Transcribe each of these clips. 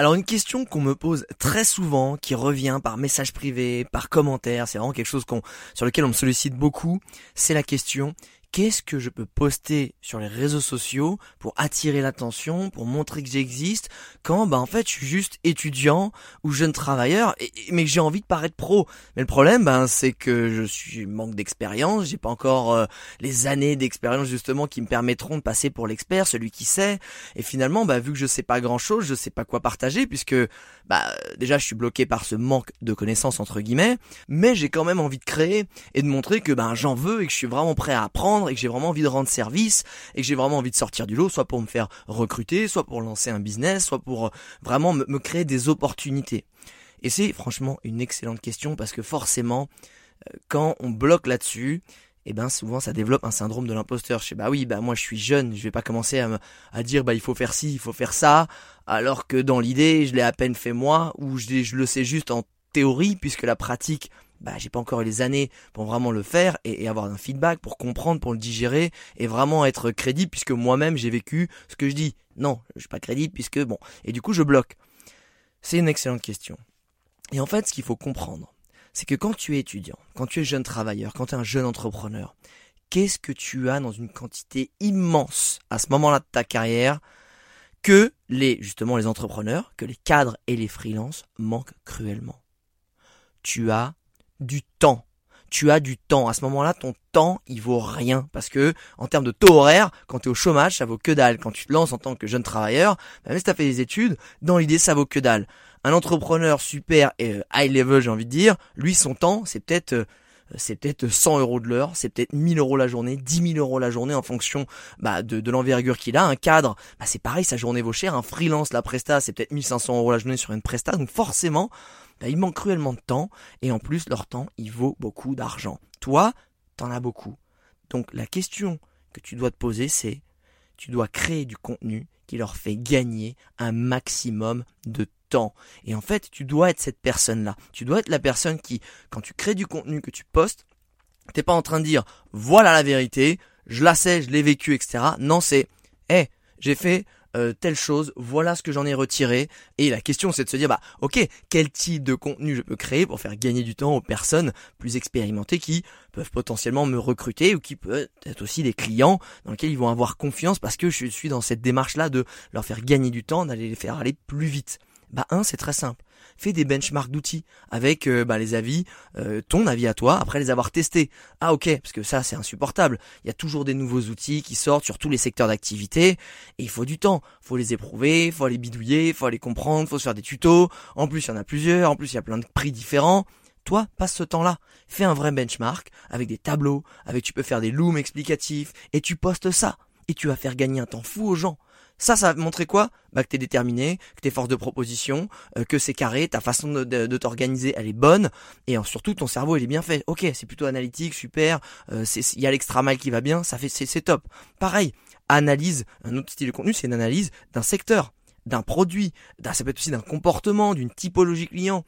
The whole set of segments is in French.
Alors une question qu'on me pose très souvent, qui revient par message privé, par commentaire, c'est vraiment quelque chose sur lequel on me sollicite beaucoup, c'est la question qu'est-ce que je peux poster sur les réseaux sociaux pour attirer l'attention, pour montrer que j'existe, quand bah en fait je suis juste étudiant ou jeune travailleur, et, mais que j'ai envie de paraître pro. Mais le problème, ben c'est que je suis manque d'expérience, j'ai pas encore euh, les années d'expérience justement qui me permettront de passer pour l'expert, celui qui sait. Et finalement, bah vu que je sais pas grand chose, je sais pas quoi partager puisque bah déjà je suis bloqué par ce manque de connaissances entre guillemets, mais j'ai quand même envie de créer et de montrer que ben j'en veux et que je suis vraiment prêt à apprendre et que j'ai vraiment envie de rendre service et que j'ai vraiment envie de sortir du lot, soit pour me faire recruter, soit pour lancer un business, soit pour euh, vraiment me, créer des opportunités. Et c'est franchement une excellente question parce que forcément, euh, quand on bloque là-dessus, et eh ben souvent ça développe un syndrome de l'imposteur. Je sais bah oui, bah moi je suis jeune, je vais pas commencer à, à dire bah il faut faire ci, il faut faire ça, alors que dans l'idée je l'ai à peine fait moi ou je le sais juste en théorie puisque la pratique bah j'ai pas encore les années pour vraiment le faire et, avoir un feedback pour comprendre, pour le digérer et vraiment être crédible puisque moi-même j'ai vécu ce que je dis. Non, je suis pas crédible puisque bon et du coup je bloque. C'est une excellente question. Et en fait, ce qu'il faut comprendre, c'est que quand tu es étudiant, quand tu es jeune travailleur, quand tu es un jeune entrepreneur, qu'est-ce que tu as dans une quantité immense à ce moment-là de ta carrière que les justement les entrepreneurs, que les cadres et les freelances manquent cruellement? Tu as du temps. Tu as du temps. À ce moment-là, ton temps, il vaut rien. Parce que, en termes de taux horaire, quand tu es au chômage, ça vaut que dalle. Quand tu te lances en tant que jeune travailleur, bah, même si tu as fait des études, dans l'idée, ça vaut que dalle. Un entrepreneur super et euh, high level, j'ai envie de dire, lui, son temps, c'est peut-être euh, c'est peut-être 100 euros de l'heure, c'est peut-être 1000 euros la journée, 10 000 euros la journée en fonction bah, de, de l'envergure qu'il a. Un cadre, bah, c'est pareil, sa journée vaut cher. Un freelance, la presta, c'est peut-être 1500 euros la journée sur une presta. Donc forcément, bah, il manque cruellement de temps et en plus leur temps il vaut beaucoup d'argent. Toi, t'en as beaucoup. Donc la question que tu dois te poser c'est tu dois créer du contenu qui leur fait gagner un maximum de temps. Et en fait, tu dois être cette personne-là. Tu dois être la personne qui, quand tu crées du contenu que tu postes, t'es pas en train de dire voilà la vérité, je la sais, je l'ai vécu, etc. Non, c'est hé, j'ai fait euh, telle chose, voilà ce que j'en ai retiré. Et la question c'est de se dire, bah ok, quel type de contenu je peux créer pour faire gagner du temps aux personnes plus expérimentées qui peuvent potentiellement me recruter ou qui peuvent être aussi des clients dans lesquels ils vont avoir confiance parce que je suis dans cette démarche-là de leur faire gagner du temps, d'aller les faire aller plus vite. Bah un, c'est très simple fais des benchmarks d'outils avec euh, bah, les avis, euh, ton avis à toi, après les avoir testés. Ah ok, parce que ça c'est insupportable. Il y a toujours des nouveaux outils qui sortent sur tous les secteurs d'activité et il faut du temps. faut les éprouver, faut les bidouiller, faut les comprendre, faut se faire des tutos. En plus il y en a plusieurs, en plus il y a plein de prix différents. Toi, passe ce temps-là. Fais un vrai benchmark avec des tableaux, avec tu peux faire des looms explicatifs et tu postes ça. Et tu vas faire gagner un temps fou aux gens. Ça, ça va montrer quoi? Bah que t'es déterminé, que t'es force de proposition, euh, que c'est carré, ta façon de, t'organiser, elle est bonne, et surtout ton cerveau, il est bien fait. Ok, c'est plutôt analytique, super. Euh, il y a l'extra mal qui va bien, ça fait c'est top. Pareil, analyse, un autre style de contenu, c'est une analyse d'un secteur, d'un produit, ça peut être aussi d'un comportement, d'une typologie client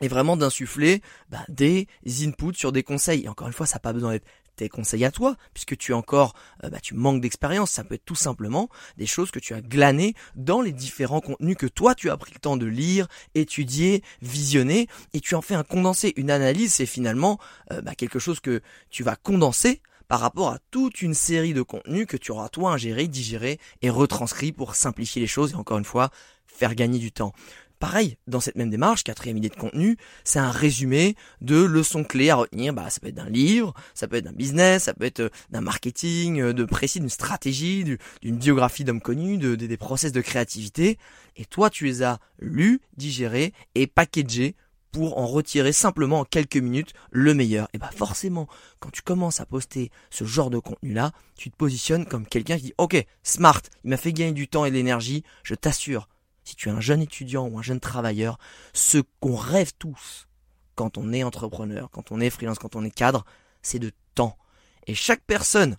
et vraiment d'insuffler bah, des inputs sur des conseils. Et encore une fois, ça n'a pas besoin d'être tes conseils à toi, puisque tu es encore, euh, bah, tu manques d'expérience. Ça peut être tout simplement des choses que tu as glanées dans les différents contenus que toi tu as pris le temps de lire, étudier, visionner, et tu en fais un condensé. Une analyse, c'est finalement euh, bah, quelque chose que tu vas condenser par rapport à toute une série de contenus que tu auras toi ingéré, digéré et retranscrit pour simplifier les choses et encore une fois faire gagner du temps. Pareil, dans cette même démarche, quatrième idée de contenu, c'est un résumé de leçons clés à retenir. Bah, ça peut être d'un livre, ça peut être d'un business, ça peut être euh, d'un marketing, euh, de précis, d'une stratégie, d'une biographie d'hommes connus, de, des process de créativité. Et toi, tu les as lus, digérés et packagés pour en retirer simplement en quelques minutes le meilleur. Et bah forcément, quand tu commences à poster ce genre de contenu-là, tu te positionnes comme quelqu'un qui dit OK, smart, il m'a fait gagner du temps et de l'énergie, je t'assure, si tu es un jeune étudiant ou un jeune travailleur, ce qu'on rêve tous quand on est entrepreneur, quand on est freelance, quand on est cadre, c'est de temps. Et chaque personne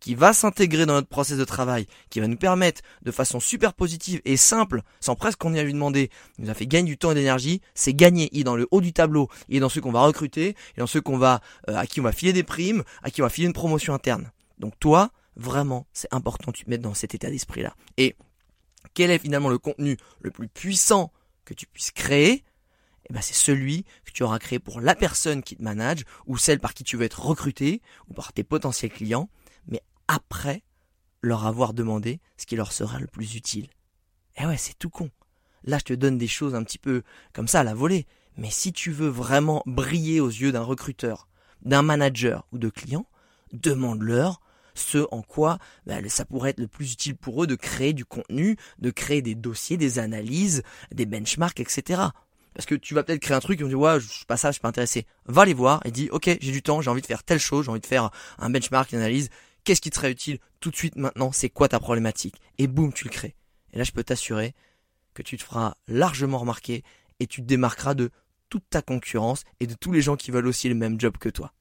qui va s'intégrer dans notre process de travail, qui va nous permettre de façon super positive et simple, sans presque qu'on ait à lui demander, nous a fait gagner du temps et d'énergie, c'est gagner. Il est dans le haut du tableau, il est dans ceux qu'on va recruter, et dans ceux qu'on va, euh, à qui on va filer des primes, à qui on va filer une promotion interne. Donc toi, vraiment, c'est important tu te mettes dans cet état d'esprit-là. Et quel est finalement le contenu le plus puissant que tu puisses créer eh ben c'est celui que tu auras créé pour la personne qui te manage ou celle par qui tu veux être recruté ou par tes potentiels clients après leur avoir demandé ce qui leur sera le plus utile. Eh ouais, c'est tout con. Là, je te donne des choses un petit peu comme ça à la volée. Mais si tu veux vraiment briller aux yeux d'un recruteur, d'un manager ou de client, demande-leur ce en quoi ben, ça pourrait être le plus utile pour eux de créer du contenu, de créer des dossiers, des analyses, des benchmarks, etc. Parce que tu vas peut-être créer un truc et on dit ouais, je suis pas ça, je suis pas intéressé. Va les voir et dis ok, j'ai du temps, j'ai envie de faire telle chose, j'ai envie de faire un benchmark, une analyse qu'est-ce qui te serait utile tout de suite maintenant, c'est quoi ta problématique? Et boum, tu le crées. Et là, je peux t'assurer que tu te feras largement remarquer et tu te démarqueras de toute ta concurrence et de tous les gens qui veulent aussi le même job que toi.